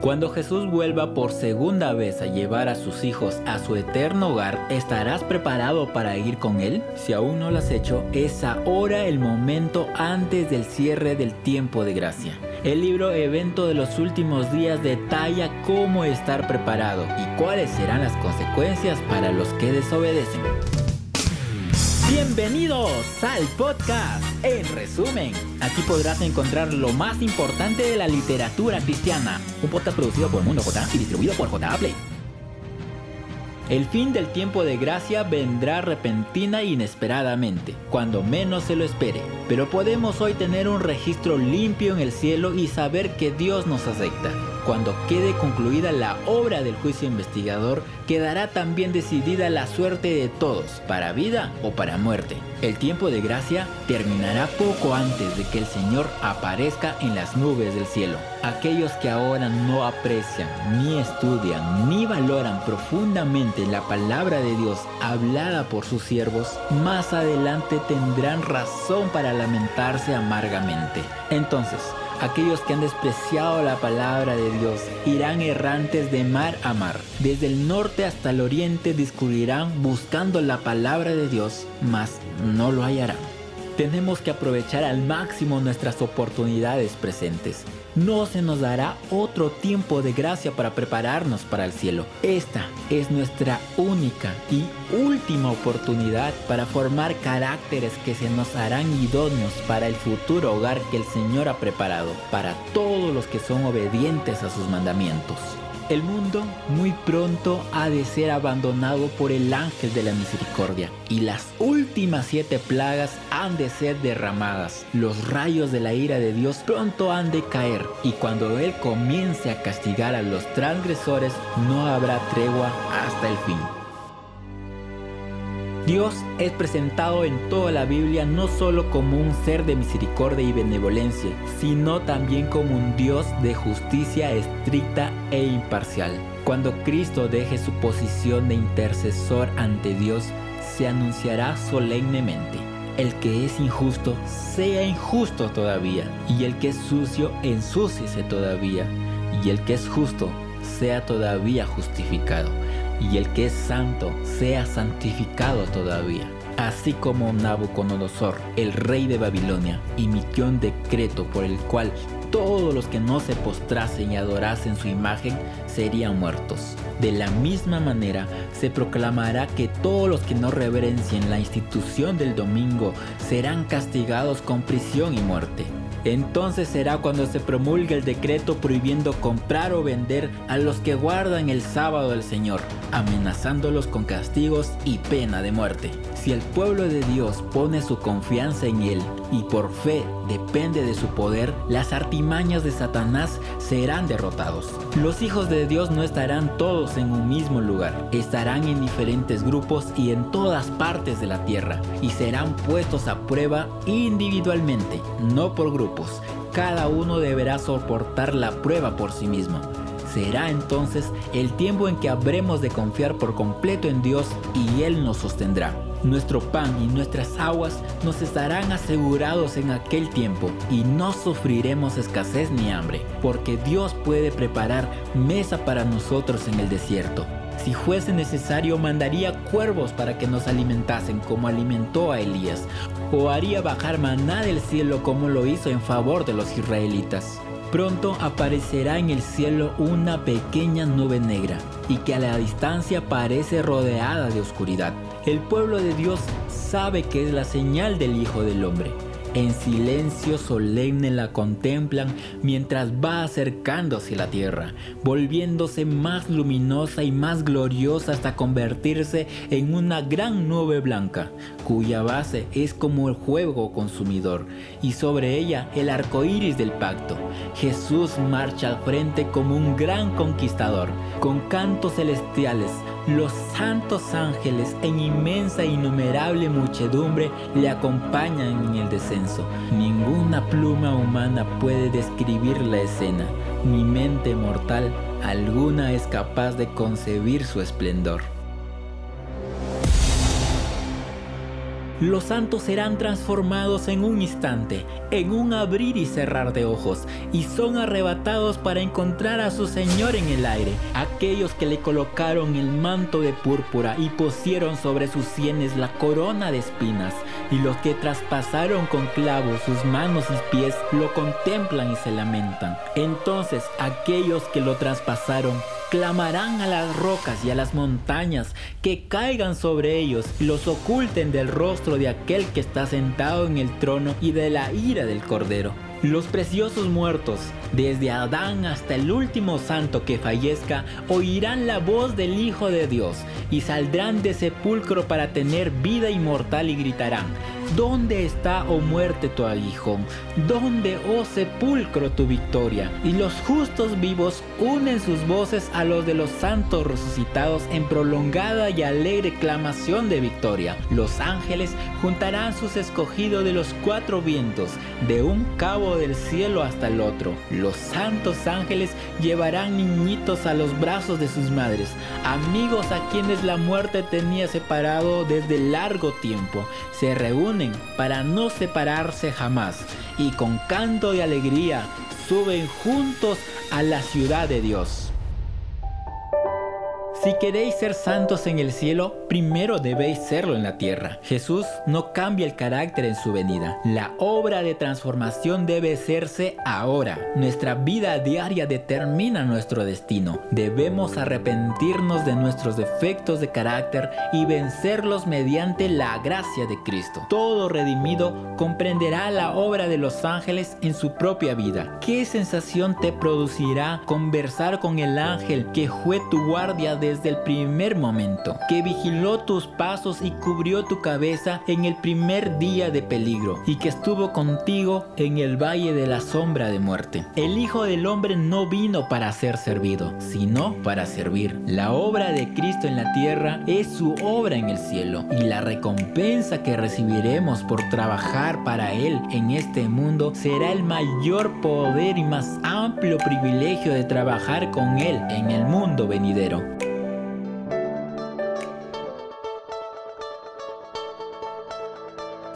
Cuando Jesús vuelva por segunda vez a llevar a sus hijos a su eterno hogar, ¿estarás preparado para ir con Él? Si aún no lo has hecho, es ahora el momento antes del cierre del tiempo de gracia. El libro Evento de los últimos días detalla cómo estar preparado y cuáles serán las consecuencias para los que desobedecen. Bienvenidos al podcast. En resumen, aquí podrás encontrar lo más importante de la literatura cristiana. Un podcast producido por Mundo J y distribuido por JA Play. El fin del tiempo de gracia vendrá repentina e inesperadamente, cuando menos se lo espere. Pero podemos hoy tener un registro limpio en el cielo y saber que Dios nos acepta. Cuando quede concluida la obra del juicio investigador, quedará también decidida la suerte de todos, para vida o para muerte. El tiempo de gracia terminará poco antes de que el Señor aparezca en las nubes del cielo. Aquellos que ahora no aprecian, ni estudian, ni valoran profundamente la palabra de Dios hablada por sus siervos, más adelante tendrán razón para lamentarse amargamente. Entonces, Aquellos que han despreciado la palabra de Dios irán errantes de mar a mar. Desde el norte hasta el oriente discurrirán buscando la palabra de Dios, mas no lo hallarán. Tenemos que aprovechar al máximo nuestras oportunidades presentes no se nos dará otro tiempo de gracia para prepararnos para el cielo. Esta es nuestra única y última oportunidad para formar caracteres que se nos harán idóneos para el futuro hogar que el Señor ha preparado para todos los que son obedientes a sus mandamientos. El mundo muy pronto ha de ser abandonado por el ángel de la misericordia y las últimas siete plagas han de ser derramadas. Los rayos de la ira de Dios pronto han de caer y cuando Él comience a castigar a los transgresores no habrá tregua hasta el fin. Dios es presentado en toda la Biblia no solo como un ser de misericordia y benevolencia, sino también como un Dios de justicia estricta e imparcial. Cuando Cristo deje su posición de intercesor ante Dios, se anunciará solemnemente. El que es injusto, sea injusto todavía, y el que es sucio, ensúciese todavía, y el que es justo, sea todavía justificado y el que es santo sea santificado todavía. Así como Nabucodonosor, el rey de Babilonia, emitió un decreto por el cual todos los que no se postrasen y adorasen su imagen serían muertos. De la misma manera, se proclamará que todos los que no reverencien la institución del domingo serán castigados con prisión y muerte. Entonces será cuando se promulgue el decreto prohibiendo comprar o vender a los que guardan el sábado del Señor, amenazándolos con castigos y pena de muerte. Si el pueblo de Dios pone su confianza en Él y por fe depende de su poder, las artimañas de Satanás serán derrotados. Los hijos de Dios no estarán todos en un mismo lugar, estarán en diferentes grupos y en todas partes de la tierra y serán puestos a prueba individualmente, no por grupos. Cada uno deberá soportar la prueba por sí mismo. Será entonces el tiempo en que habremos de confiar por completo en Dios y Él nos sostendrá. Nuestro pan y nuestras aguas nos estarán asegurados en aquel tiempo y no sufriremos escasez ni hambre, porque Dios puede preparar mesa para nosotros en el desierto. Si fuese necesario, mandaría cuervos para que nos alimentasen como alimentó a Elías, o haría bajar maná del cielo como lo hizo en favor de los israelitas. Pronto aparecerá en el cielo una pequeña nube negra y que a la distancia parece rodeada de oscuridad. El pueblo de Dios sabe que es la señal del Hijo del Hombre en silencio solemne la contemplan mientras va acercándose la tierra, volviéndose más luminosa y más gloriosa hasta convertirse en una gran nube blanca, cuya base es como el juego consumidor, y sobre ella el arco iris del pacto. Jesús marcha al frente como un gran conquistador, con cantos celestiales los santos ángeles en inmensa e innumerable muchedumbre le acompañan en el descenso. Ninguna pluma humana puede describir la escena, ni mente mortal alguna es capaz de concebir su esplendor. Los santos serán transformados en un instante, en un abrir y cerrar de ojos, y son arrebatados para encontrar a su Señor en el aire. Aquellos que le colocaron el manto de púrpura y pusieron sobre sus sienes la corona de espinas, y los que traspasaron con clavos sus manos y pies lo contemplan y se lamentan. Entonces aquellos que lo traspasaron clamarán a las rocas y a las montañas que caigan sobre ellos y los oculten del rostro de aquel que está sentado en el trono y de la ira del cordero. Los preciosos muertos, desde Adán hasta el último santo que fallezca, oirán la voz del Hijo de Dios y saldrán de sepulcro para tener vida inmortal y gritarán, ¿Dónde está, oh muerte, tu aguijón? ¿Dónde, oh sepulcro, tu victoria? Y los justos vivos unen sus voces a los de los santos resucitados en prolongada y alegre clamación de victoria. Los ángeles juntarán sus escogidos de los cuatro vientos, de un cabo del cielo hasta el otro. Los santos ángeles llevarán niñitos a los brazos de sus madres, amigos a quienes la muerte tenía separado desde largo tiempo. Se reúnen para no separarse jamás y con canto de alegría suben juntos a la ciudad de Dios. Si queréis ser santos en el cielo, primero debéis serlo en la tierra. Jesús no cambia el carácter en su venida. La obra de transformación debe hacerse ahora. Nuestra vida diaria determina nuestro destino. Debemos arrepentirnos de nuestros defectos de carácter y vencerlos mediante la gracia de Cristo. Todo redimido comprenderá la obra de los ángeles en su propia vida. ¿Qué sensación te producirá conversar con el ángel que fue tu guardia desde el primer momento, que vigiló tus pasos y cubrió tu cabeza en el primer día de peligro y que estuvo contigo en el valle de la sombra de muerte. El Hijo del Hombre no vino para ser servido, sino para servir. La obra de Cristo en la tierra es su obra en el cielo y la recompensa que recibiremos por trabajar para Él en este mundo será el mayor poder y más amplio privilegio de trabajar con Él en el mundo venidero.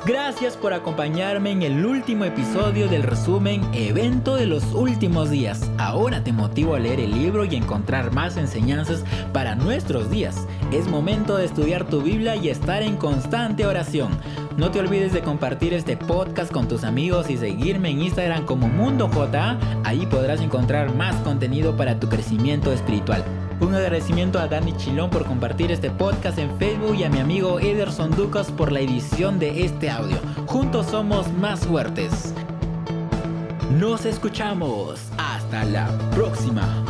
Gracias por acompañarme en el último episodio del resumen Evento de los últimos días. Ahora te motivo a leer el libro y encontrar más enseñanzas para nuestros días. Es momento de estudiar tu Biblia y estar en constante oración. No te olvides de compartir este podcast con tus amigos y seguirme en Instagram como MundoJ. Ahí podrás encontrar más contenido para tu crecimiento espiritual. Un agradecimiento a Dani Chilón por compartir este podcast en Facebook y a mi amigo Ederson Ducas por la edición de este audio. Juntos somos más fuertes. Nos escuchamos. Hasta la próxima.